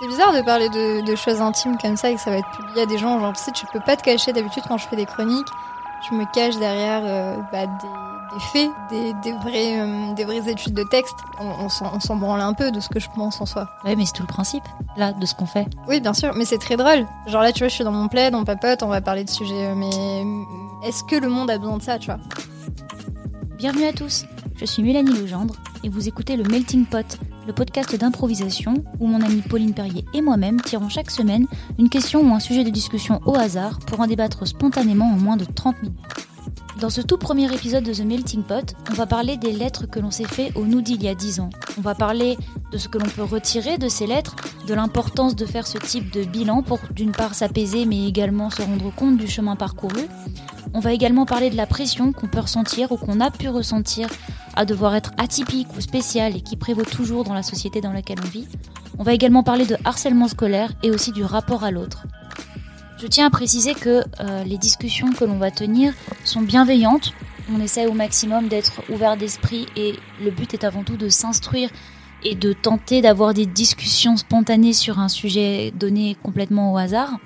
C'est bizarre de parler de, de choses intimes comme ça et que ça va être publié à des gens. Genre, tu sais, tu peux pas te cacher d'habitude quand je fais des chroniques. Je me cache derrière euh, bah, des, des faits, des, des, vrais, euh, des vraies études de texte. On, on s'en branle un peu de ce que je pense en soi. Ouais, mais c'est tout le principe, là, de ce qu'on fait. Oui, bien sûr, mais c'est très drôle. Genre là, tu vois, je suis dans mon plaid, on papote, on va parler de sujets. euh, Mais est-ce que le monde a besoin de ça, tu vois? Bienvenue à tous, je suis Mélanie Legendre et vous écoutez le Melting Pot, le podcast d'improvisation où mon amie Pauline Perrier et moi-même tirons chaque semaine une question ou un sujet de discussion au hasard pour en débattre spontanément en moins de 30 minutes. Dans ce tout premier épisode de The Melting Pot, on va parler des lettres que l'on s'est fait au nous il y a 10 ans. On va parler de ce que l'on peut retirer de ces lettres, de l'importance de faire ce type de bilan pour d'une part s'apaiser mais également se rendre compte du chemin parcouru. On va également parler de la pression qu'on peut ressentir ou qu'on a pu ressentir à devoir être atypique ou spécial et qui prévaut toujours dans la société dans laquelle on vit. On va également parler de harcèlement scolaire et aussi du rapport à l'autre. Je tiens à préciser que euh, les discussions que l'on va tenir sont bienveillantes. On essaie au maximum d'être ouvert d'esprit et le but est avant tout de s'instruire et de tenter d'avoir des discussions spontanées sur un sujet donné complètement au hasard.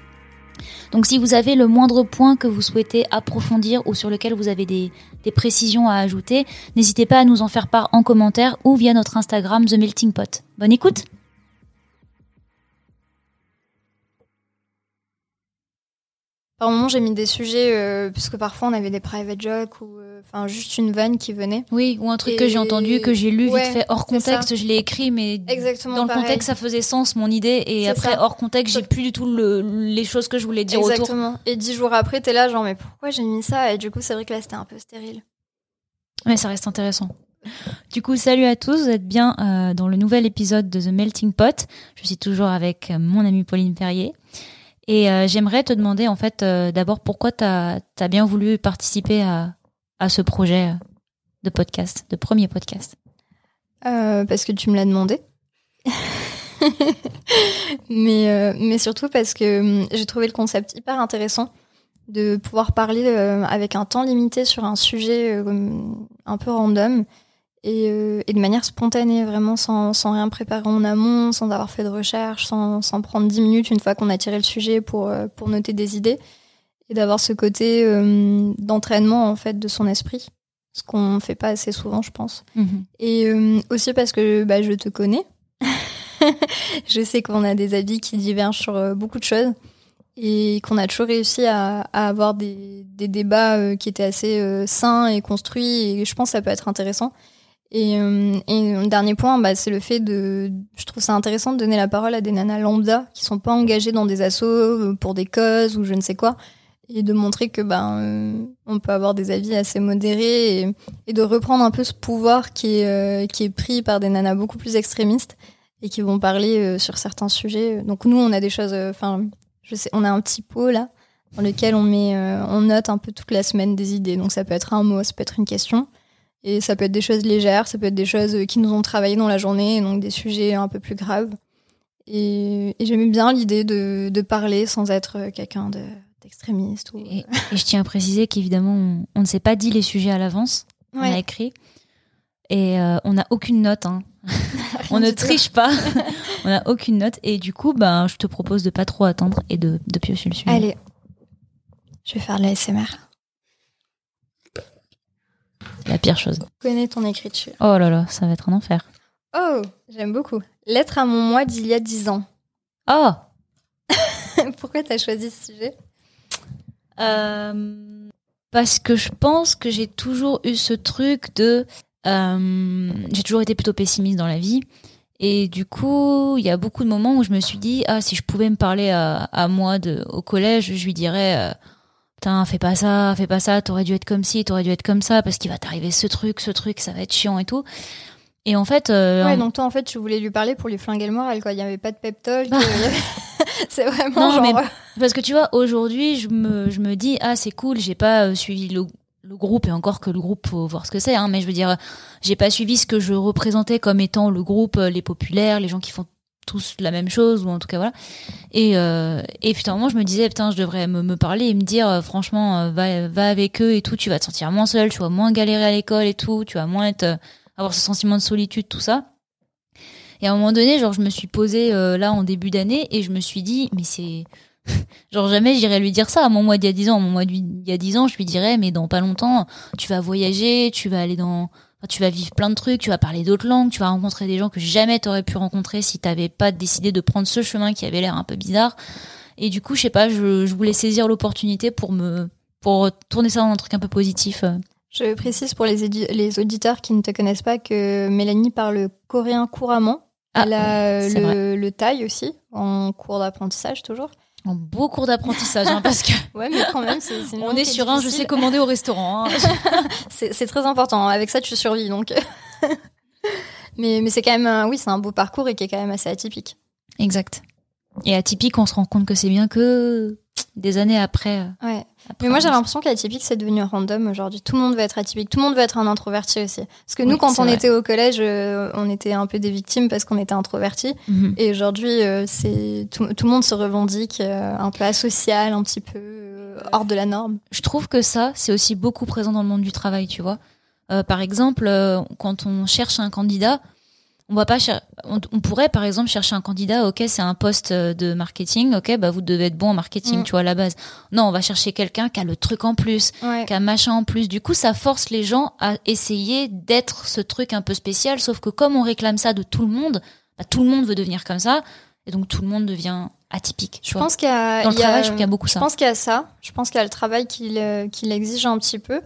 Donc si vous avez le moindre point que vous souhaitez approfondir ou sur lequel vous avez des, des précisions à ajouter, n'hésitez pas à nous en faire part en commentaire ou via notre Instagram The Melting Pot. Bonne écoute Par moment, j'ai mis des sujets, euh, parce que parfois on avait des private jokes ou euh, enfin juste une vanne qui venait. Oui, ou un truc Et- que j'ai entendu, que j'ai lu Ouais, vite fait hors contexte, je l'ai écrit, mais Exactement dans le contexte ça faisait sens mon idée et après ça. hors contexte j'ai plus du tout le- les choses que je voulais dire autour. Exactement. Et dix jours après, t'es là, genre, mais pourquoi j'ai mis ça? Et du coup, c'est vrai que là, c'était un peu stérile. Mais ça reste intéressant. Du coup, salut à tous, vous êtes bien euh, dans le nouvel épisode de The Melting Pot. Je suis toujours avec euh, mon amie Pauline Perrier. Et euh, j'aimerais te demander en fait euh, d'abord pourquoi tu as, bien voulu participer à, à ce projet euh, de podcast, de premier podcast? Parce que tu me l'as demandé. mais, mais surtout parce que hum, j'ai trouvé le concept hyper intéressant de pouvoir parler avec un temps limité sur un sujet un peu random et, euh, et de manière spontanée, vraiment sans, sans rien préparer en amont, sans avoir fait de recherche, sans, sans prendre 10 minutes une fois qu'on a tiré le sujet pour, euh, pour noter des idées et d'avoir ce côté euh, d'entraînement en fait de son esprit, ce qu'on fait pas assez souvent, je pense. Et euh, aussi parce que bah, je te connais. je sais qu'on a des avis qui divergent sur euh, beaucoup de choses et qu'on a toujours réussi à, à avoir des, des débats euh, qui étaient assez sains et construits et je pense que ça peut être intéressant. Et, euh, et un dernier point, bah, c'est le fait de... Je trouve ça intéressant de donner la parole à des nanas lambda qui sont pas engagées dans des assos euh, pour des causes ou je ne sais quoi et de montrer que ben euh, on peut avoir des avis assez modérés et, de reprendre un peu ce pouvoir qui est euh, qui est pris par des nanas beaucoup plus extrémistes et qui vont parler sur certains sujets. Donc nous on a des choses enfin je sais on a un petit pot là dans lequel on met on note un peu toute la semaine des idées. Donc ça peut être un mot, ça peut être une question et ça peut être des choses légères, ça peut être des choses qui nous ont travaillé dans la journée, donc des sujets un peu plus graves. Et, et j'aimais bien l'idée de, de parler sans être quelqu'un de d'extrémiste ou Et, et je tiens à préciser qu'évidemment, on, on ne s'est pas dit les sujets à l'avance, on a écrit. Et euh, on n'a aucune note. hein. on ne tout. triche pas. on n'a aucune note. Et du coup, ben, je te propose de pas trop attendre et de, de piocher le sujet. Allez, je vais faire de la SMR. La pire chose. Connais ton écriture. Oh là là, ça va être un enfer. Oh, j'aime beaucoup. Lettre à mon moi d'il y a 10 ans. Oh Pourquoi t'as choisi ce sujet? Euh, Parce que je pense que j'ai toujours eu ce truc de... euh, j'ai toujours été plutôt pessimiste dans la vie. Et du coup, il y a beaucoup de moments où je me suis dit, ah, si je pouvais me parler à, à moi de, au collège, je lui dirais, euh, putain, fais pas ça, fais pas ça, t'aurais dû être comme ci, t'aurais dû être comme ça, parce qu'il va t'arriver ce truc, ce truc, ça va être chiant et tout. Et en fait, euh, Ouais, donc toi en fait tu voulais lui parler pour lui flinguer le moral quoi. Il y avait pas de pep talk. Bah. euh, C'est vraiment Non, genre. mais- Parce que tu vois, aujourd'hui, je me, je me dis, ah, c'est cool, j'ai pas euh, suivi le, le groupe, et encore que le groupe, faut voir ce que c'est, hein, mais je veux dire, j'ai pas suivi ce que je représentais comme étant le groupe, euh, les populaires, les gens qui font tous la même chose, ou en tout cas, voilà. Et, euh, et finalement, je me disais, putain, je devrais me, parler et me dire, euh, franchement, euh, va, va avec eux et tout, tu vas te sentir moins seul, tu vas moins galérer à l'école et tout, tu vas moins être, avoir ce sentiment de solitude, tout ça. Et à un moment donné, genre, je me suis posée là en début d'année et je me suis dit, mais c'est. genre, jamais j'irais lui dire ça à mon mois d'il y a 10 ans. À mon mois d'il y a 10 ans, je lui dirais, mais dans pas longtemps, tu vas voyager, tu vas aller dans. Tu vas vivre plein de trucs, tu vas parler d'autres langues, tu vas rencontrer des gens que jamais t'aurais pu rencontrer si t'avais pas décidé de prendre ce chemin qui avait l'air un peu bizarre. Et du coup, je sais pas, je, je voulais saisir l'opportunité pour me pour tourner ça dans un truc un peu positif. Je précise pour les, les auditeurs qui ne te connaissent pas que Mélanie parle coréen couramment. Ah, Elle a le, le thaï aussi, en cours d'apprentissage toujours. En beau cours d'apprentissage, hein, parce que. ouais, mais quand même, c'est. On est sur un, je sais commander au restaurant. Hein. c'est très important. Avec ça, tu survis, donc. mais mais c'est quand même, oui, c'est un beau parcours et qui est quand même assez atypique. Exact. Et atypique, on se rend compte que c'est bien que des années après. Euh, ouais. mais moi, j'ai l'impression qu'atypique, c'est devenu random aujourd'hui. Tout le monde veut être atypique. Tout le monde veut être un introverti aussi. Parce que nous, quand on était au collège, euh, on était un peu des victimes parce qu'on était introverti. Mhm. Et aujourd'hui, euh, c'est tout, le monde se revendique un peu asocial, un petit peu hors de la norme. Je trouve que ça, c'est aussi beaucoup présent dans le monde du travail, tu vois. par exemple, quand on cherche un candidat, on va pas on, pourrait par exemple chercher un candidat ok c'est un poste euh, de marketing ok bah vous devez être bon en marketing mm. tu vois à la base. Non on va chercher quelqu'un qui a le truc en plus qui a machin en plus. Du coup ça force les gens à essayer d'être ce truc un peu spécial sauf que comme on réclame ça de tout le monde bah, tout le monde veut devenir comme ça et donc tout le monde devient atypique je pense qu'il y a dans le travail je trouve qu'il y a beaucoup ça. je pense qu'il y a ça. Je pense qu'il y a le travail qui l'exige un petit peu.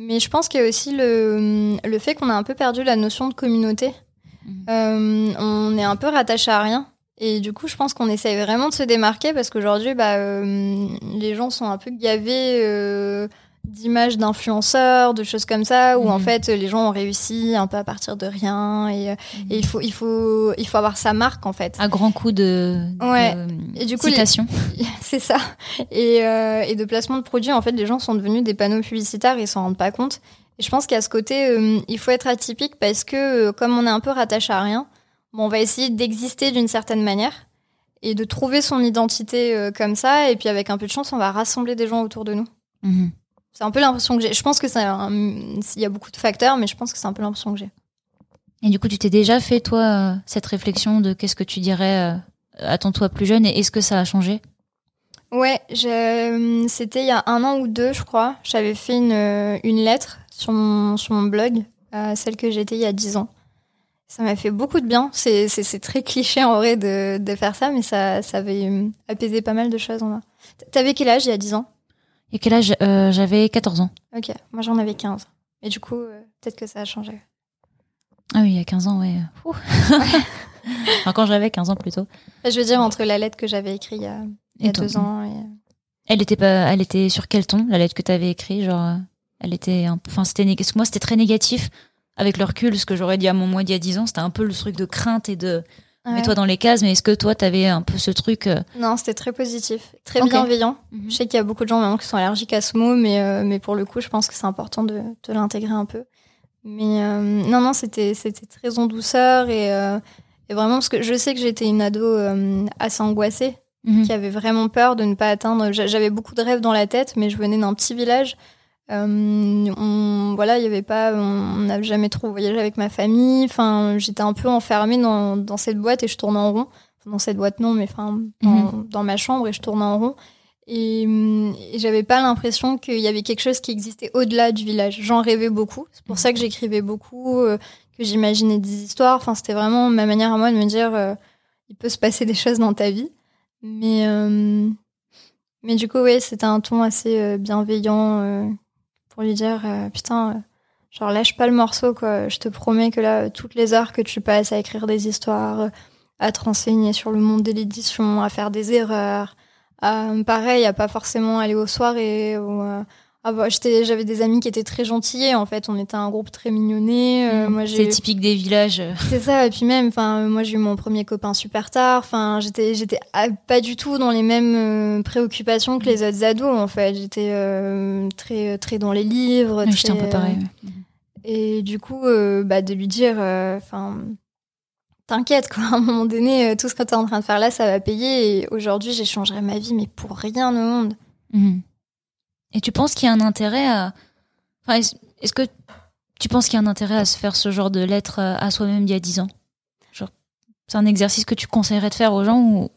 Mais je pense qu'il y a aussi le, le fait qu'on a un peu perdu la notion de communauté euh, on est un peu rattaché à rien. Et du coup, je pense qu'on essaye vraiment de se démarquer parce qu'aujourd'hui, bah, euh, les gens sont un peu gavés euh, d'images d'influenceurs, de choses comme ça, où en mhm. fait, les gens ont réussi un peu à partir de rien. Et, mhm. il faut, il faut, il faut avoir sa marque en fait. Un grand coup de, ouais. et du coup, citation. C'est ça. Et, et de placement de produits, en fait, les gens sont devenus des panneaux publicitaires, ils s'en rendent pas compte je pense qu'à ce côté, euh, il faut être atypique parce que euh, comme on est un peu rattaché à rien, bon, on va essayer d'exister d'une certaine manière et de trouver son identité euh, comme ça. Et puis avec un peu de chance, on va rassembler des gens autour de nous. Mhm. C'est un peu l'impression que j'ai. Je pense que c'est il y a beaucoup de facteurs, mais je pense que c'est un peu l'impression que j'ai. Et du coup, tu t'es déjà fait toi cette réflexion de qu'est-ce que tu dirais à ton toi plus jeune et est-ce que ça a changé? Ouais, c'était il y a un an ou deux, je crois. J'avais fait une, une lettre sur mon, sur mon blog, euh, celle que j'étais il y a 10 ans. Ça m'a fait beaucoup de bien. C'est, c'est, très cliché en vrai de, de faire ça, mais ça, ça avait euh, apaisé pas mal de choses en moi. T'avais quel âge il y a 10 ans? Et quel âge? Euh, J'avais 14 ans. Ok, moi j'en avais 15. Et du coup, peut-être que ça a changé. Ah oui, il y a 15 ans, ouais. enfin, quand j'avais 15 ans plutôt. Je veux dire, entre la lettre que j'avais écrite il y a, il y a deux ans et... Elle était pas, elle était sur quel ton, la lettre que tu avais écrite, genre elle était, enfin c'était, moi c'était très négatif avec le recul. Ce que j'aurais dit à mon moi d'il y a 10 ans, c'était un peu le truc de crainte et de mets-toi dans les cases. Mais est-ce que toi t'avais un peu ce truc euh, Non, c'était très positif, très bienveillant. Mhm. Je sais qu'il y a beaucoup de gens maintenant qui sont allergiques à ce mot, mais euh, mais pour le coup, je pense que c'est important de, de l'intégrer un peu. Mais euh, non, non, c'était c'était très en douceur et, et vraiment parce que je sais que j'étais une ado assez angoissée. Mhm. qui avait vraiment peur de ne pas atteindre. J'avais beaucoup de rêves dans la tête, mais je venais d'un petit village euh, on, voilà, il y avait pas, on n'a jamais trop voyagé avec ma famille. Enfin, j'étais un peu enfermée dans, dans cette boîte et je tournais en rond. dans cette boîte non, mais enfin dans, mhm. dans, ma chambre et je tournais en rond. Et, et j'avais pas l'impression qu'il y avait quelque chose qui existait au-delà du village. J'en rêvais beaucoup. C'est pour ça que j'écrivais beaucoup, euh, que j'imaginais des histoires. Enfin, c'était vraiment ma manière à moi de me dire, euh, il peut se passer des choses dans ta vie. Mais mais du coup, oui, c'était un ton assez bienveillant pour lui dire euh, putain, euh, genre lâche pas le morceau quoi. Je te promets que là, toutes les heures que tu passes à écrire des histoires, euh, à te renseigner sur le monde de l'édition, à faire des erreurs, pareil, à pas forcément aller aux soirées ou ah bah, j'avais des amis qui étaient très gentils. En fait, on était un groupe très mignonné. Euh, moi, c'est typique des villages. C'est ça. Et puis même, enfin, moi, j'ai eu mon premier copain super tard. Enfin, j'étais, j'étais pas du tout dans les mêmes euh, préoccupations que les autres ados. En fait, j'étais euh, très, très dans les livres. j'étais un peu pareil. Et du coup, bah, de lui dire, enfin. T'inquiète, quoi. À un moment donné, tout ce que t'es en train de faire là, ça va payer. Et aujourd'hui, j'échangerai ma vie, mais pour rien au monde. Mhm. Et tu penses qu'il y a un intérêt à. Enfin, est-ce que tu penses qu'il y a un intérêt à se faire ce genre de lettre à soi-même d'il y a 10 ans? Genre, c'est un exercice que tu conseillerais de faire aux gens ou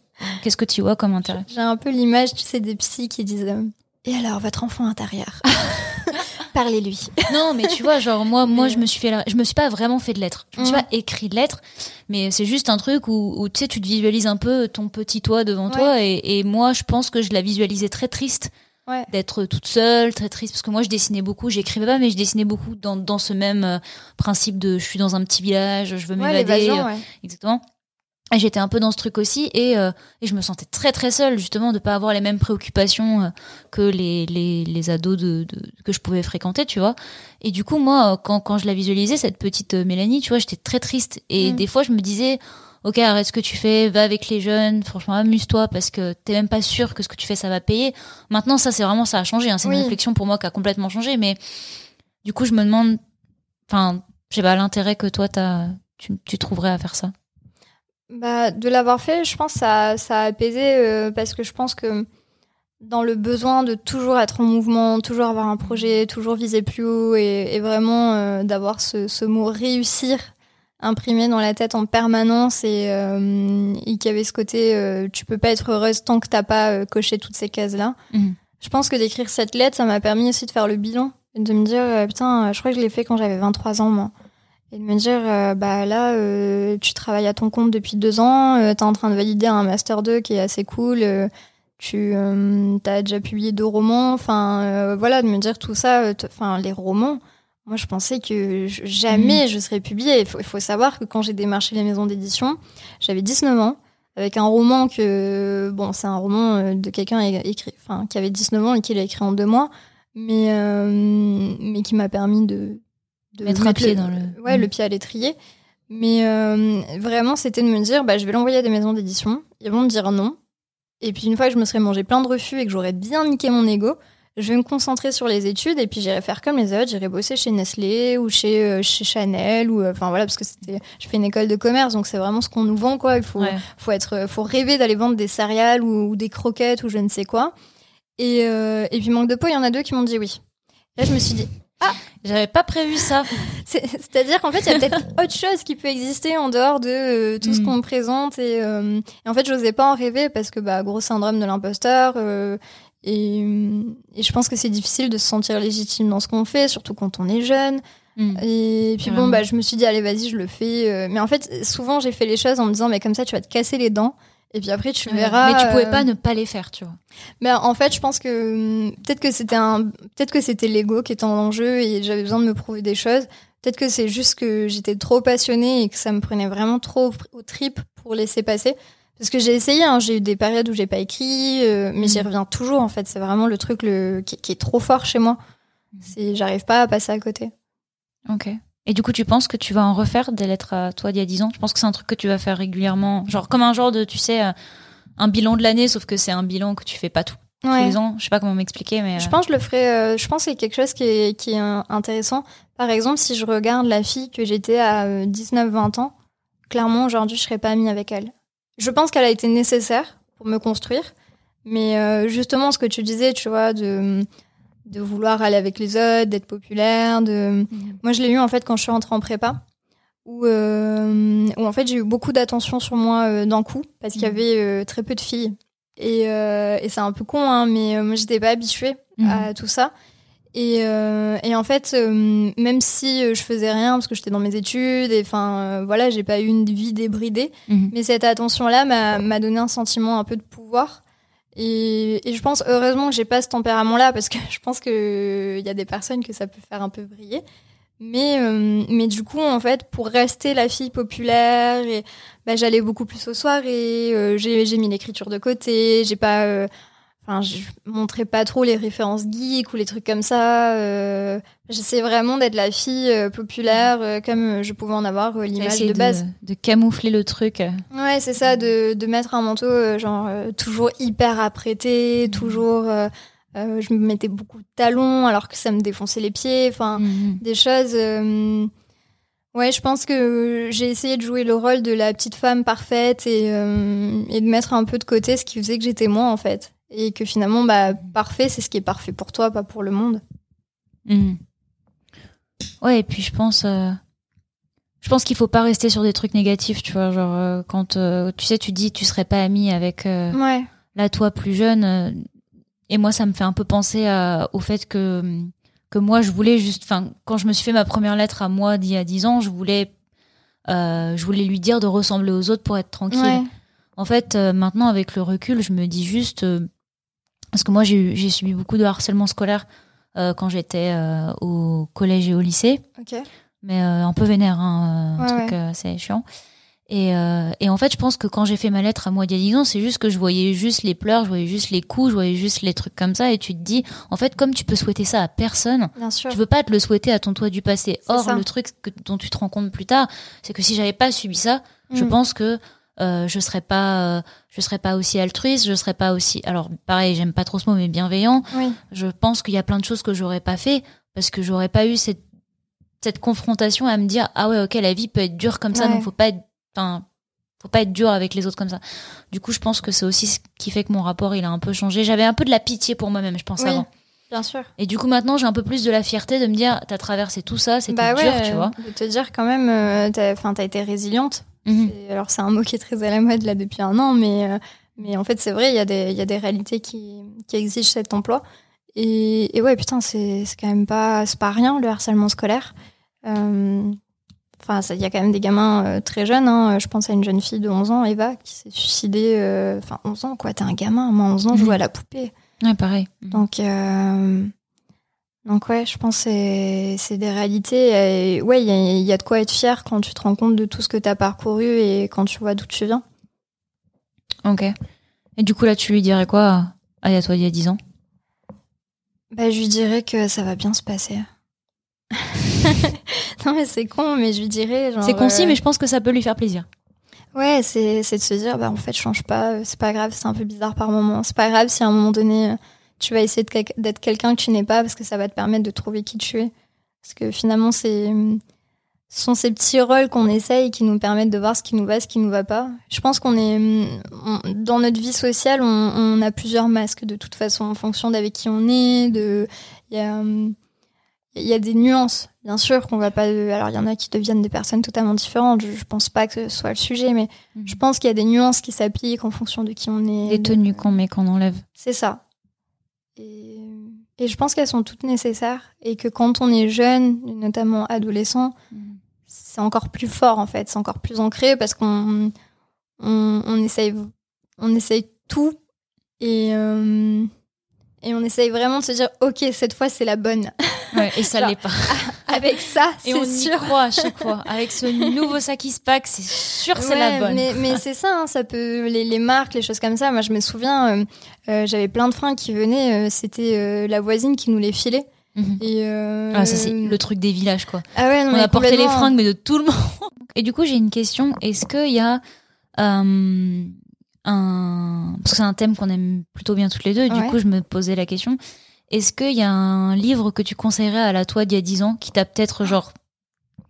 qu'est-ce que tu vois comme intérêt? J'ai un peu l'image, tu sais, des psys qui disent euh, Et alors, votre enfant intérieur? Parlez-lui. non, mais tu vois, genre moi, moi, je me suis fait, je me suis pas vraiment fait de lettres. Je me suis pas écrit de lettres, mais c'est juste un truc où, où, tu sais, tu te visualises un peu ton petit toi devant toi, et, et moi, je pense que je la visualisais très triste Ouais. d'être toute seule, très triste, parce que moi, je dessinais beaucoup, j'écrivais pas, mais je dessinais beaucoup dans, dans ce même euh, principe de, je suis dans un petit village, je veux m'évader, euh, ouais. exactement. Et j'étais un peu dans ce truc aussi et, euh, et je me sentais très très seule justement de pas avoir les mêmes préoccupations euh, que les, les, les ados de, de, que je pouvais fréquenter, tu vois. Et du coup, moi, quand, quand je la visualisais, cette petite Mélanie, tu vois, j'étais très triste. Et Mm. des fois, je me disais, ok, arrête ce que tu fais, va avec les jeunes, franchement, amuse-toi parce que t'es même pas sûr que ce que tu fais, ça va payer. Maintenant, ça, c'est vraiment, ça a changé. Hein. C'est Oui. une réflexion pour moi qui a complètement changé. Mais du coup, je me demande, enfin, je sais pas, l'intérêt que toi, t'as, tu, tu trouverais à faire ça? Bah, de l'avoir fait, je pense que ça, ça a apaisé euh, parce que je pense que dans le besoin de toujours être en mouvement, toujours avoir un projet, toujours viser plus haut et, et vraiment euh, d'avoir ce, ce mot réussir imprimé dans la tête en permanence et, euh, et qu'il y avait ce côté euh, tu peux pas être heureuse tant que t'as pas euh, coché toutes ces cases là. Mhm. Je pense que d'écrire cette lettre, ça m'a permis aussi de faire le bilan et de me dire euh, putain, euh, je crois que je l'ai fait quand j'avais 23 ans moi. Et de me dire, euh, bah là, euh, tu travailles à ton compte depuis deux ans, euh, t'es en train de valider un master 2 qui est assez cool, euh, tu euh, as déjà publié deux romans, enfin euh, voilà, de me dire tout ça, euh, enfin les romans. Moi, je pensais que je- jamais je serais publiée. Il faut, savoir que quand j'ai démarché les maisons d'édition, j'avais 19 ans, avec un roman que, bon, c'est un roman euh, de quelqu'un écrit, enfin, qui avait 19 ans et qui l'a écrit en deux mois, mais, euh, mais qui m'a permis de, de Mettre un pied dans le- ouais, Mm. le pied à l'étrier. Mais euh, vraiment, c'était de me dire, bah, je vais l'envoyer à des maisons d'édition. Ils vont me dire non. Et puis une fois que je me serais mangé plein de refus et que j'aurais bien niqué mon ego, je vais me concentrer sur les études et puis j'irai faire comme les autres. J'irai bosser chez Nestlé ou chez, euh, chez Chanel ou euh, enfin voilà parce que c'était, je fais une école de commerce donc c'est vraiment ce qu'on nous vend quoi. Il faut, Ouais. faut être, faut rêver d'aller vendre des céréales ou, ou des croquettes ou je ne sais quoi. Et, euh, et puis manque de peau, il y en a deux qui m'ont dit oui. Là je me suis dit J'avais pas prévu ça. c'est- C'est-à-dire qu'en fait, il y a peut-être autre chose qui peut exister en dehors de euh, tout ce Mm. qu'on me présente. Et, euh, et en fait, j'osais pas en rêver parce que, bah, gros syndrome de l'imposteur. euh, et, euh, et je pense que c'est difficile de se sentir légitime dans ce qu'on fait, surtout quand on est jeune. Mm. Et puis bon, bah, je me suis dit, allez, vas-y, je le fais. euh, Mais en fait, souvent, j'ai fait les choses en me disant, mais comme ça, tu vas te casser les dents. Et puis après, tu verras. Mais tu pouvais euh, pas ne pas les faire, tu vois. mais en fait, je pense que hum, peut-être que c'était un, peut-être que c'était l'ego qui était en jeu et j'avais besoin de me prouver des choses. Peut-être que c'est juste que j'étais trop passionnée et que ça me prenait vraiment trop au trip pour laisser passer. Parce que j'ai essayé, hein, j'ai eu des périodes où j'ai pas écrit, euh, mais j'y Mhm. reviens toujours. En fait, c'est vraiment le truc le, qui, qui est trop fort chez moi. C'est, j'arrive pas à passer à côté. Ok. Et du coup, tu penses que tu vas en refaire des lettres à toi d'il y a 10 ans? Je pense que c'est un truc que tu vas faire régulièrement. Genre, comme un genre de, tu sais, euh, un bilan de l'année, sauf que c'est un bilan que tu fais pas tout, tous Ouais. les ans. Je sais pas comment m'expliquer, mais. Je euh, pense que je le ferai. euh, je pense que c'est quelque chose qui est, qui est intéressant. Par exemple, si je regarde la fille que j'étais à euh, 19-20 ans, clairement aujourd'hui je serais pas amie avec elle. Je pense qu'elle a été nécessaire pour me construire, mais euh, justement ce que tu disais, tu vois, de de vouloir aller avec les autres, d'être populaire, de Mhm. moi je l'ai eu en fait quand je suis rentrée en prépa. Où, euh, où en fait j'ai eu beaucoup d'attention sur moi euh, d'un coup parce qu'il y Mhm. avait très peu de filles et, et c'est un peu con hein, mais moi j'étais pas habituée à tout ça. Et, euh, et en fait, euh, même si euh, je faisais rien parce que j'étais dans mes études, et enfin euh, voilà, j'ai pas eu une vie débridée, Mhm. mais cette attention-là m'a donné un sentiment un peu de pouvoir. Et, et je pense heureusement que j'ai pas ce tempérament-là parce que je pense que il y a des personnes que ça peut faire un peu briller. Mais euh, mais du coup en fait pour rester la fille populaire et bah, j'allais beaucoup plus aux soirées, euh, j'ai j'ai mis l'écriture de côté, j'ai pas euh, Enfin, je montrais pas trop les références geeks ou les trucs comme ça. Euh, J'essayais vraiment d'être la fille euh, populaire euh, comme je pouvais en avoir l'image de base. de camoufler le truc. Ouais, c'est ça, de, de mettre un manteau genre toujours hyper apprêté, toujours. euh, euh, je me mettais beaucoup de talons alors que ça me défonçait les pieds. Enfin, Mhm. des choses. Ouais, je pense que j'ai essayé de jouer le rôle de la petite femme parfaite et, et de mettre un peu de côté ce qui faisait que j'étais moi en fait. Et que finalement, bah, parfait, c'est ce qui est parfait pour toi, pas pour le monde. Mhm. Ouais, et puis je pense. euh, je pense qu'il faut pas rester sur des trucs négatifs, tu vois, genre euh, quand euh, tu sais, tu dis tu serais pas ami avec Ouais. là toi plus jeune, et moi ça me fait un peu penser à, au fait que que moi je voulais juste, enfin quand je me suis fait ma première lettre à moi d'il y a 10 ans, je voulais je voulais lui dire de ressembler aux autres pour être tranquille. Ouais. En fait, maintenant avec le recul, je me dis juste parce que moi j'ai subi beaucoup de harcèlement scolaire euh, quand j'étais euh, au collège et au lycée Ok. mais euh, un peu vénère, hein, euh, un Ouais, truc ouais. euh, assez chiant. Et, euh, et en fait, je pense que quand j'ai fait ma lettre à moi d'il y a 10 ans, c'est juste que je voyais juste les pleurs, je voyais juste les coups, je voyais juste les trucs comme ça. Et tu te dis, en fait, comme tu peux souhaiter ça à personne, tu veux pas te le souhaiter à ton toi du passé. C'est Or, ça. le truc que, dont tu te rends compte plus tard, c'est que si j'avais pas subi ça, je Mm. pense que euh, je serais pas, euh, je serais pas aussi altruiste, je serais pas aussi. Alors, pareil, j'aime pas trop ce mot, mais bienveillant Oui. je pense qu'il y a plein de choses que j'aurais pas fait parce que j'aurais pas eu cette cette confrontation à me dire ah ouais ok la vie peut être dure comme ça Ouais. donc faut pas être enfin faut pas être dur avec les autres comme ça du coup je pense que c'est aussi ce qui fait que mon rapport il a un peu changé j'avais un peu de la pitié pour moi-même je pense Oui. avant Bien sûr. et du coup maintenant j'ai un peu plus de la fierté de me dire t'as traversé tout ça c'était Bah dur ouais, tu vois De te dire quand même, euh, enfin, t'as été résiliente. Mhm. Alors c'est un mot qui est très à la mode là depuis un an, mais euh, mais en fait c'est vrai, il y a des y a des réalités qui qui exigent cet emploi. Et, et ouais putain c'est quand même pas pas rien le harcèlement scolaire. Euh, Enfin il y a quand même des gamins euh, très jeunes. Hein. Je pense à une jeune fille de 11 ans, Eva, qui s'est suicidée. euh, Enfin 11 ans quoi, t'es un gamin. Moi 11 ans je Mhm. joue à la poupée. ouais pareil Mhm. Donc, euh, donc ouais, je pense que c'est des réalités. Et ouais, il y a, il y a de quoi être fier quand tu te rends compte de tout ce que tu as parcouru et quand tu vois d'où tu viens. ok et du coup là tu lui dirais quoi à toi il y a 10 ans? Bah, je lui dirais que ça va bien se passer. non, mais c'est con, mais je lui dirais. c'est concis euh, mais je pense que ça peut lui faire plaisir Ouais, c'est c'est de se dire, bah en fait, je change pas, c'est pas grave, c'est un peu bizarre par moment. C'est pas grave si à un moment donné, tu vas essayer d'être quelqu'un que tu n'es pas parce que ça va te permettre de trouver qui tu es. Parce que finalement, c'est ce sont ces petits rôles qu'on essaye qui nous permettent de voir ce qui nous va, ce qui nous va pas. Je pense qu'on est on- dans notre vie sociale, on, on a plusieurs masques de toute façon en fonction d'avec qui on est. De il y a il y a des nuances, bien sûr qu'on va pas. Alors il y en a qui deviennent des personnes totalement différentes. Je, je pense pas que ce soit le sujet, mais Mhm. je pense qu'il y a des nuances qui s'appliquent en fonction de qui on est. des de- tenues qu'on met qu'on enlève C'est ça. Et, je pense qu'elles sont toutes nécessaires et que quand on est jeune, notamment adolescent, c'est encore plus fort en fait, c'est encore plus ancré parce qu'on on, on essaye on essaye tout et euh, et on essaye vraiment de se dire ok cette fois c'est la bonne. ouais, et ça l'est pas Avec ça Et on c'est y sûr. croit à chaque fois. Avec ce nouveau sac pack, c'est sûr que c'est la bonne. Mais, mais c'est ça, hein, ça peut les, les marques, les choses comme ça. Moi, je me souviens, euh, euh, j'avais plein de fringues qui venaient. euh, C'était la voisine qui nous les filait. Mhm. Et euh, Ah, ça, c'est le truc des villages, quoi. Ah ouais, non, on a porté les fringues, mais de tout le monde. Et du coup, j'ai une question. Est-ce qu'il y a euh, un... Parce que c'est un thème qu'on aime plutôt bien toutes les deux. Du Ouais. coup, je me posais la question. Est-ce qu'il y a un livre que tu conseillerais à la toi d'il y a 10 ans qui t'a peut-être, genre...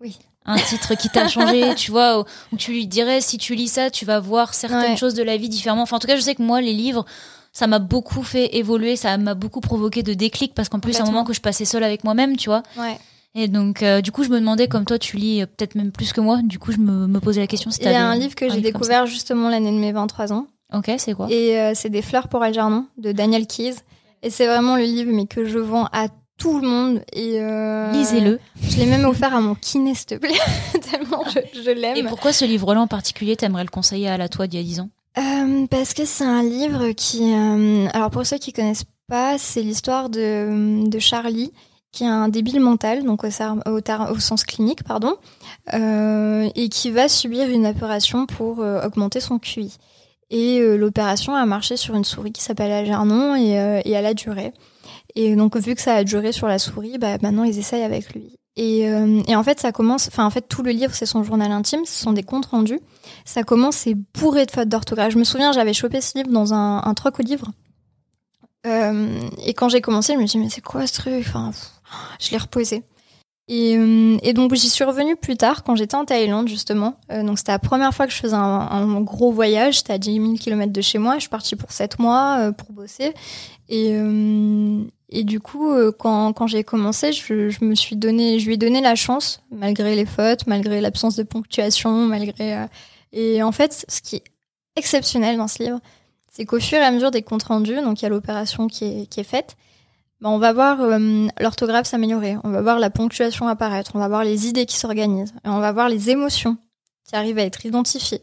Oui. Un titre qui t'a changé, tu vois, où, où tu lui dirais, si tu lis ça, tu vas voir certaines Ouais. choses de la vie différemment. Enfin, en tout cas, je sais que moi, les livres, ça m'a beaucoup fait évoluer, ça m'a beaucoup provoqué de déclic parce qu'en plus, c'est un moment que je passais seule avec moi-même, tu vois. Ouais. Et donc, euh, du coup, je me demandais, comme toi, tu lis euh, peut-être même plus que moi, du coup, je me, me posais la question si Il y a un livre que j'ai découvert justement l'année de mes 23 ans. Ok, c'est quoi? Et euh, c'est Des fleurs pour Algernon de Daniel Keyes. Et c'est vraiment le livre mais que je vends à tout le monde. Et euh, Lisez-le. Je l'ai même offert à mon kiné, s'il te plaît. Tellement je, je Et l'aime. pourquoi ce livre-là en particulier, t'aimerais le conseiller à la toi d'il y a 10 ans? Euh, parce que c'est un livre qui. euh, alors pour ceux qui connaissent pas, c'est l'histoire de, de Charlie, qui a un débile mental, donc au, au, au sens clinique, pardon, et qui va subir une opération pour augmenter son QI. Et euh, l'opération a marché sur une souris qui s'appelle Algernon et, euh, et elle a duré. Et donc vu que ça a duré sur la souris, bah, maintenant ils essayent avec lui. Et, euh, et en fait ça commence, enfin en fait tout le livre c'est son journal intime, ce sont des comptes rendus. Ça commence, c'est bourré de fautes d'orthographe. Je me souviens, j'avais chopé ce livre dans un, un troc au livre. Euh, et quand j'ai commencé, je me suis dit, mais c'est quoi ce truc? Enfin, Je l'ai reposé. Et, euh, et donc j'y suis revenue plus tard quand j'étais en Thaïlande justement. Euh, donc c'était la première fois que je faisais un, gros voyage. J'étais à 10 000 km de chez moi. Je suis partie pour 7 mois euh, pour bosser. Et, du coup, quand, j'ai commencé, je, me suis donné, je lui ai donné la chance, malgré les fautes, malgré l'absence de ponctuation, malgré. et en fait, ce qui est exceptionnel dans ce livre, c'est qu'au fur et à mesure des comptes rendus, donc il y a l'opération qui est faite, ben on va voir euh, l'orthographe s'améliorer, on va voir la ponctuation apparaître, on va voir les idées qui s'organisent, et on va voir les émotions qui arrivent à être identifiées.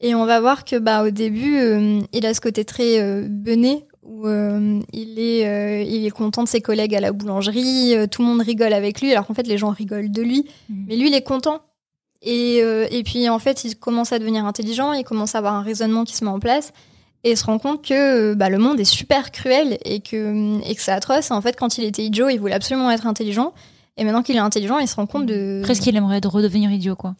Et on va voir que bah au début, euh, il a ce côté très euh, bené où euh, il est il est content de ses collègues à la boulangerie, tout le monde rigole avec lui alors qu'en fait les gens rigolent de lui, Mhm. mais lui il est content. Et et puis en fait, il commence à devenir intelligent, il commence à avoir un raisonnement qui se met en place et se rend compte que euh, bah, le monde est super cruel et que et que c'est atroce. En fait, quand il était idiot, il voulait absolument être intelligent et maintenant qu'il est intelligent, il se rend compte de Presque il aimerait de redevenir idiot, quoi.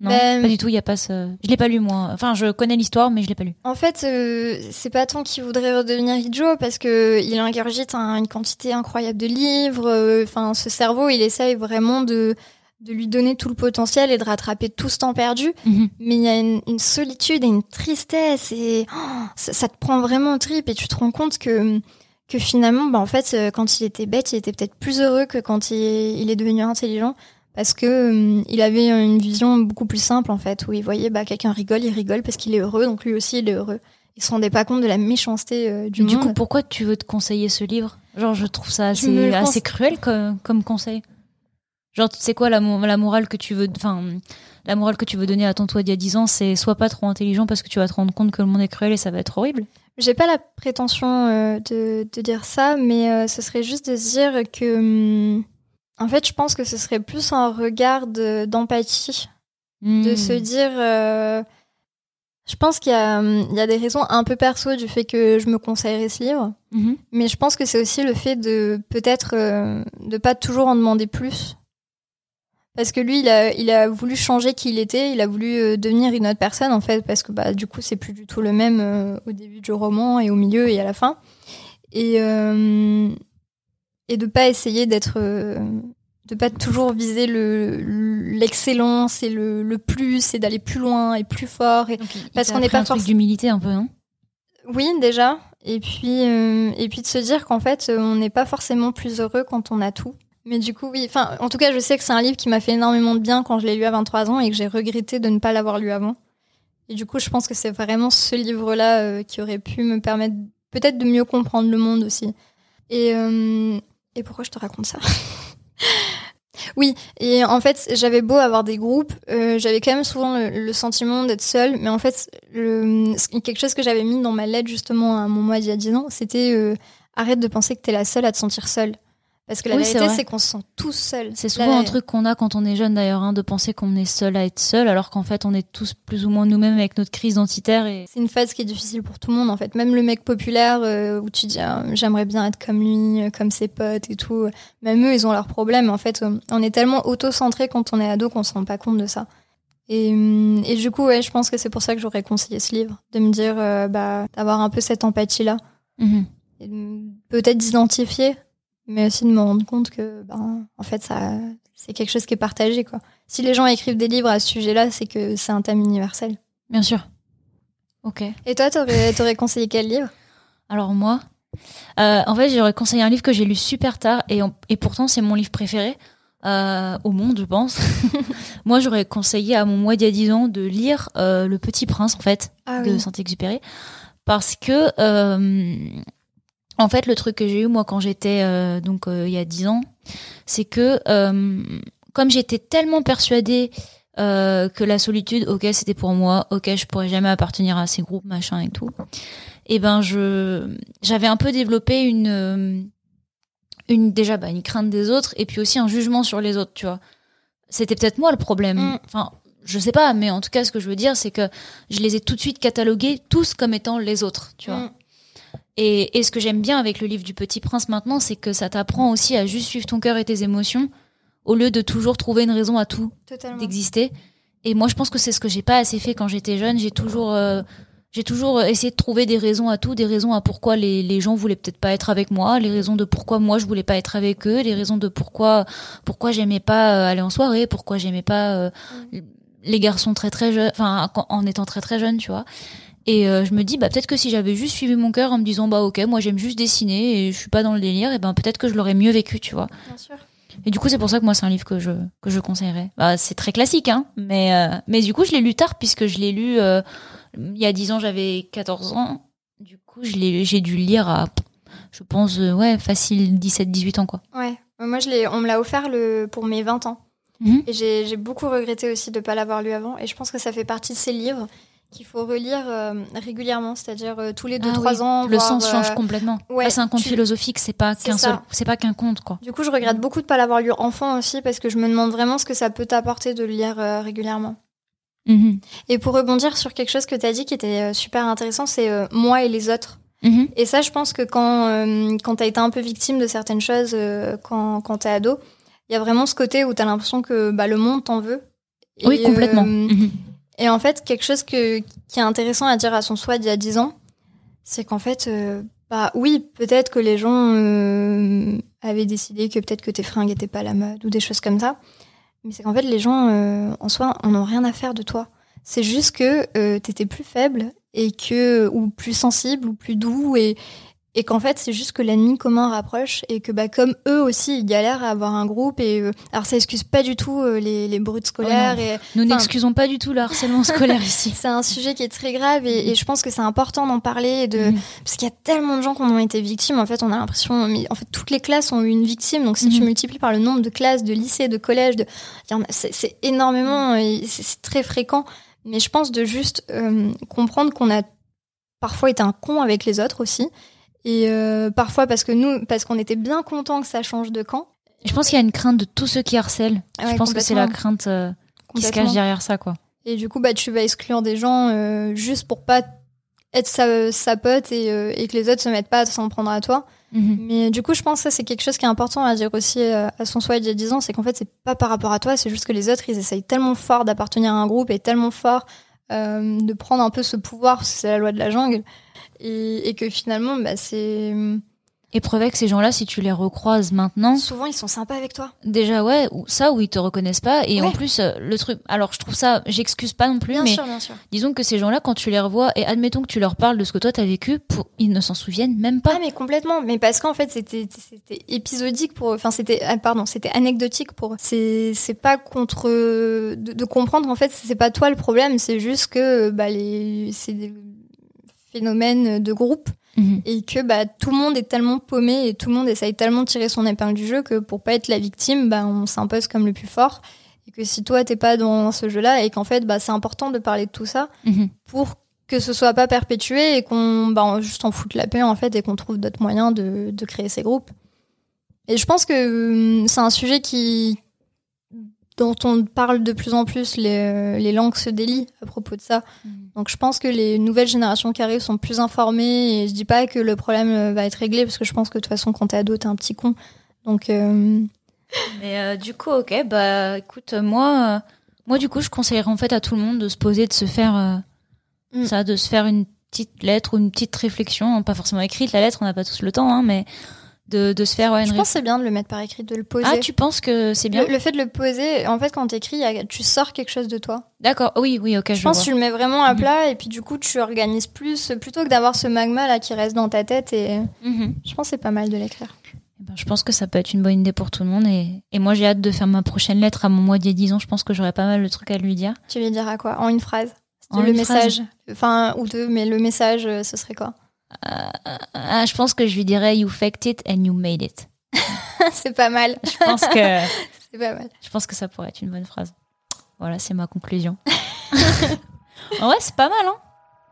Non, Ben- pas du tout, il y a pas ce... Je l'ai pas lu, moi. Enfin, je connais l'histoire, mais je l'ai pas lu. En fait, euh, c'est pas tant qu'il voudrait redevenir idiot parce que il ingurgite un- une quantité incroyable de livres. euh, Enfin, ce cerveau, il essaye vraiment de de lui donner tout le potentiel et de rattraper tout ce temps perdu. Mhm. Mais il y a une, une solitude et une tristesse et oh, ça, ça te prend vraiment au trip et tu te rends compte que que finalement, bah en fait, euh, quand il était bête, il était peut-être plus heureux que quand il, il est devenu intelligent parce que euh, il avait une vision beaucoup plus simple en fait où il voyait bah quelqu'un rigole, il rigole parce qu'il est heureux, donc lui aussi il est heureux. Il se rendait pas compte de la méchanceté euh, du Du monde. coup, pourquoi tu veux te conseiller ce livre? Genre, je trouve ça assez, assez cruel comme, comme conseil. Genre, c'est quoi la, mo- la morale que tu veux, enfin, la morale que tu veux donner à ton toi d'il y a 10 ans, c'est sois pas trop intelligent parce que tu vas te rendre compte que le monde est cruel et ça va être horrible. J'ai pas la prétention euh, de, de dire ça, mais euh, ce serait juste de se dire que, hum, en fait, je pense que ce serait plus un regard de- d'empathie, de Hmm. se dire. euh, je pense qu'il y, a, il y a des raisons un peu perso du fait que je me conseillerais ce livre, Mhm. mais je pense que c'est aussi le fait de peut-être de pas toujours en demander plus. Parce que lui, il a, il a voulu changer qui il était, il a voulu euh, devenir une autre personne en fait, parce que bah du coup c'est plus du tout le même euh, au début du roman et au milieu et à la fin. Et euh, et de pas essayer d'être, euh, de pas toujours viser le l'excellence et le, le plus et d'aller plus loin et plus fort. Et Donc, il- il Parce qu'on n'est pas un truc forc- d'humilité un peu, non? Oui déjà. Et puis euh, et puis de se dire qu'en fait on n'est pas forcément plus heureux quand on a tout. Mais du coup, oui. Enfin, en tout cas, je sais que c'est un livre qui m'a fait énormément de bien quand je l'ai lu à 23 ans et que j'ai regretté de ne pas l'avoir lu avant. Et du coup, je pense que c'est vraiment ce livre-là euh, qui aurait pu me permettre peut-être de mieux comprendre le monde aussi. Et, euh, et pourquoi je te raconte ça? Oui, et en fait, j'avais beau avoir des groupes, euh, j'avais quand même souvent le, sentiment d'être seule. Mais en fait, le, quelque chose que j'avais mis dans ma lettre justement à mon mois d'il y a 10 ans, c'était euh, arrête de penser que t'es la seule à te sentir seule. Parce que la Oui, c'est vérité, c'est qu'on se sent tous seuls. C'est La- souvent un truc qu'on a quand on est jeune d'ailleurs, hein, de penser qu'on est seul à être seul, alors qu'en fait on est tous plus ou moins nous-mêmes avec notre crise identitaire et C'est une phase qui est difficile pour tout le monde en fait. Même le mec populaire euh, où tu dis ah, j'aimerais bien être comme lui, euh, comme ses potes et tout. Même eux, ils ont leurs problèmes. En fait, euh, on est tellement auto-centré quand on est ado qu'on se rend pas compte de ça. Et, hum, et du coup, ouais, je pense que c'est pour ça que j'aurais conseillé ce livre, de me dire euh, bah d'avoir un peu cette empathie là, Mhm. peut-être d'identifier, mais aussi de me rendre compte que ben en fait ça c'est quelque chose qui est partagé quoi. Si les gens écrivent des livres à ce sujet-là, c'est que c'est un thème universel. bien sûr. Ok. Et toi, t'aurais t'aurais conseillé quel livre? Alors moi, euh, en fait, j'aurais conseillé un livre que j'ai lu super tard et, et pourtant c'est mon livre préféré euh, au monde, je pense. moi, j'aurais conseillé à mon moi d'il y a 10 ans de lire euh, Le Petit Prince, en fait, Ah de Saint-Exupéry, parce que en fait, le truc que j'ai eu moi quand j'étais euh, donc euh, il y a 10 ans, c'est que euh, comme j'étais tellement persuadée euh, que la solitude, ok, c'était pour moi, ok, je pourrais jamais appartenir à ces groupes, machin et tout. Et ben, je, j'avais un peu développé une, euh, une déjà bah, une crainte des autres et puis aussi un jugement sur les autres, tu vois. C'était peut-être moi le problème. Mm. Enfin, je sais pas, mais en tout cas, ce que je veux dire, c'est que je les ai tout de suite catalogués tous comme étant les autres, tu vois. Mm. Et, et ce que j'aime bien avec le livre du Petit Prince maintenant, c'est que ça t'apprend aussi à juste suivre ton cœur et tes émotions au lieu de toujours trouver une raison à tout d'exister. Et moi, je pense que c'est ce que j'ai pas assez fait quand j'étais jeune. J'ai toujours, euh, j'ai toujours essayé de trouver des raisons à tout, des raisons à pourquoi les, les gens voulaient peut-être pas être avec moi, les raisons de pourquoi moi je voulais pas être avec eux, les raisons de pourquoi pourquoi j'aimais pas euh, aller en soirée, pourquoi j'aimais pas euh, les garçons très très jeunes, enfin en étant très très jeune, tu vois. Et euh, je me dis bah peut-être que si j'avais juste suivi mon cœur en me disant bah ok moi j'aime juste dessiner et je suis pas dans le délire, et ben peut-être que je l'aurais mieux vécu, tu vois. Bien sûr. Et du coup, c'est pour ça que moi, c'est un livre que je que je conseillerais. Bah, c'est très classique, hein. Mais euh, mais du coup, je l'ai lu tard puisque je l'ai lu euh, il y a 10 ans, j'avais 14 ans. Du coup, je l'ai j'ai dû le lire à je pense euh, ouais, facile 17 18 ans quoi. Ouais. Moi, je l'ai, on me l'a offert le, pour mes 20 ans. Mhm. Et j'ai, j'ai beaucoup regretté aussi de ne pas l'avoir lu avant. Et je pense que ça fait partie de ces livres qu'il faut relire euh, régulièrement, c'est-à-dire euh, tous les 2-3 Ah oui, ans. Le voire, sens euh, change complètement. ouais, c'est un conte tu- philosophique, c'est pas qu'un seul c'est pas qu'un conte quoi. Du coup, je regrette beaucoup de ne pas l'avoir lu enfant aussi parce que je me demande vraiment ce que ça peut t'apporter de le lire euh, régulièrement. Mhm. Et pour rebondir sur quelque chose que tu as dit qui était euh, super intéressant, c'est euh, moi et les autres. Mhm. Et ça, je pense que quand, euh, quand tu as été un peu victime de certaines choses euh, quand, quand tu es ado, il y a vraiment ce côté où tu as l'impression que bah, le monde t'en veut. Oui, complètement. euh, Mhm. Et en fait, quelque chose qui est intéressant à dire à son soi d'il y a 10 ans, c'est qu'en fait, euh, bah oui, peut-être que les gens euh, avaient décidé que peut-être que tes fringues n'étaient pas la mode ou des choses comme ça. Mais c'est qu'en fait, les gens, euh, en soi, en ont rien à faire de toi. C'est juste que t'étais plus faible et que ou plus sensible ou plus doux et et qu'en fait c'est juste que l'ennemi commun rapproche et que bah comme eux aussi ils galèrent à avoir un groupe et euh, alors ça excuse pas du tout euh, les les brutes scolaires Oh et Nous n'excusons pas du tout le harcèlement scolaire ici. c'est un sujet qui est très grave et, et je pense que c'est important d'en parler et de parce qu'il y a tellement de gens qui en ont été victimes en fait on a l'impression mais en fait toutes les classes ont eu une victime donc si tu Mhm. multiplies par le nombre de classes de lycées de collèges de c'est énormément c'est très fréquent mais je pense de juste euh, comprendre qu'on a parfois été un con avec les autres aussi et euh, parfois parce que nous parce qu'on était bien content que ça change de camp Je pense qu'il y a une crainte de tous ceux qui harcèlent. Ouais, je pense que c'est la crainte euh, qui se cache derrière ça quoi. Et du coup, bah, tu vas exclure des gens euh, juste pour pas être sa, sa pote et, et que les autres se mettent pas à s'en prendre à toi. Mhm. Mais du coup, je pense que ça, c'est quelque chose qui est important à dire aussi à son soi il y a 10 ans, c'est qu'en fait, c'est pas par rapport à toi, c'est juste que les autres, ils essayent tellement fort d'appartenir à un groupe et tellement fort de prendre un peu ce pouvoir, c'est la loi de la jungle, et, et que finalement, bah, c'est... Et preuve que ces gens-là, si tu les recroises maintenant, Souvent, ils sont sympas avec toi. déjà ouais, ou ça où ils te reconnaissent pas et en plus euh, le truc. Alors je trouve ça, j'excuse pas non plus, Bien mais sûr, bien sûr. disons que ces gens-là, quand tu les revois et admettons que tu leur parles de ce que toi t'as vécu, pour... ils ne s'en souviennent même pas. Ah mais complètement, mais parce qu'en fait c'était c'était épisodique pour, enfin c'était ah, pardon c'était anecdotique pour. C'est c'est pas contre de, de comprendre en fait c'est pas toi le problème, c'est juste que bah les c'est des phénomènes de groupe Mhm. et que bah tout le monde est tellement paumé et tout le monde essaye tellement de tirer son épingle du jeu que pour pas être la victime bah on s'impose comme le plus fort et que si toi t'es pas dans ce jeu-là et qu'en fait bah c'est important de parler de tout ça Mhm. pour que ce soit pas perpétué et qu'on bah, juste en foute la paix en fait et qu'on trouve d'autres moyens de, de créer ces groupes. Et je pense que hum, c'est un sujet qui dont on parle de plus en plus, les, les langues se délient à propos de ça. Donc je pense que les nouvelles générations qui arrivent sont plus informées et je dis pas que le problème euh, va être réglé parce que je pense que de toute façon quand t'es ado t'es un petit con. Donc euh, Mais euh, du coup, ok, bah écoute, moi, euh, moi du coup, je conseillerais en fait à tout le monde de se poser, de se faire euh, Mm. ça, de se faire une petite lettre ou une petite réflexion, hein, pas forcément écrite la lettre, on n'a pas tous le temps, hein, mais de, de se faire ouais, une je pense que c'est bien de le mettre par écrit, de le poser. Ah, tu penses que c'est bien le, le fait de le poser, en fait quand t'écris, tu sors quelque chose de toi. D'accord, oui, oui, ok, je, Je pense vois. que tu le mets vraiment à Mhm. plat et puis du coup tu organises plus plutôt que d'avoir ce magma là qui reste dans ta tête et Mhm. je pense que c'est pas mal de l'écrire. Eh ben, je pense que ça peut être une bonne idée pour tout le monde et, et moi j'ai hâte de faire ma prochaine lettre à mon mois d'il y a 10 ans. Je pense que j'aurai pas mal de trucs à lui dire. Tu lui diras quoi? En une phrase? En Le une message? Enfin, ou deux, mais le message, euh, ce serait quoi? Ah, je pense que je lui dirais You faked it and you made it. C'est pas mal. Je pense que C'est pas mal. je pense que ça pourrait être une bonne phrase. Voilà, c'est ma conclusion. en vrai, c'est pas mal, hein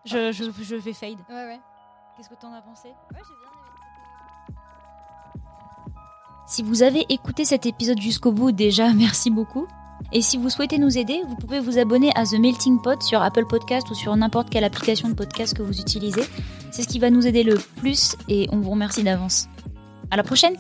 je, je, je vais fade. Ouais, ouais. Qu'est-ce que t'en as pensé? Ouais, j'ai bien. Si vous avez écouté cet épisode jusqu'au bout, déjà, merci beaucoup. Et si vous souhaitez nous aider, vous pouvez vous abonner à The Melting Pot sur Apple Podcast ou sur n'importe quelle application de podcast que vous utilisez. C'est ce qui va nous aider le plus et on vous remercie d'avance. À la prochaine!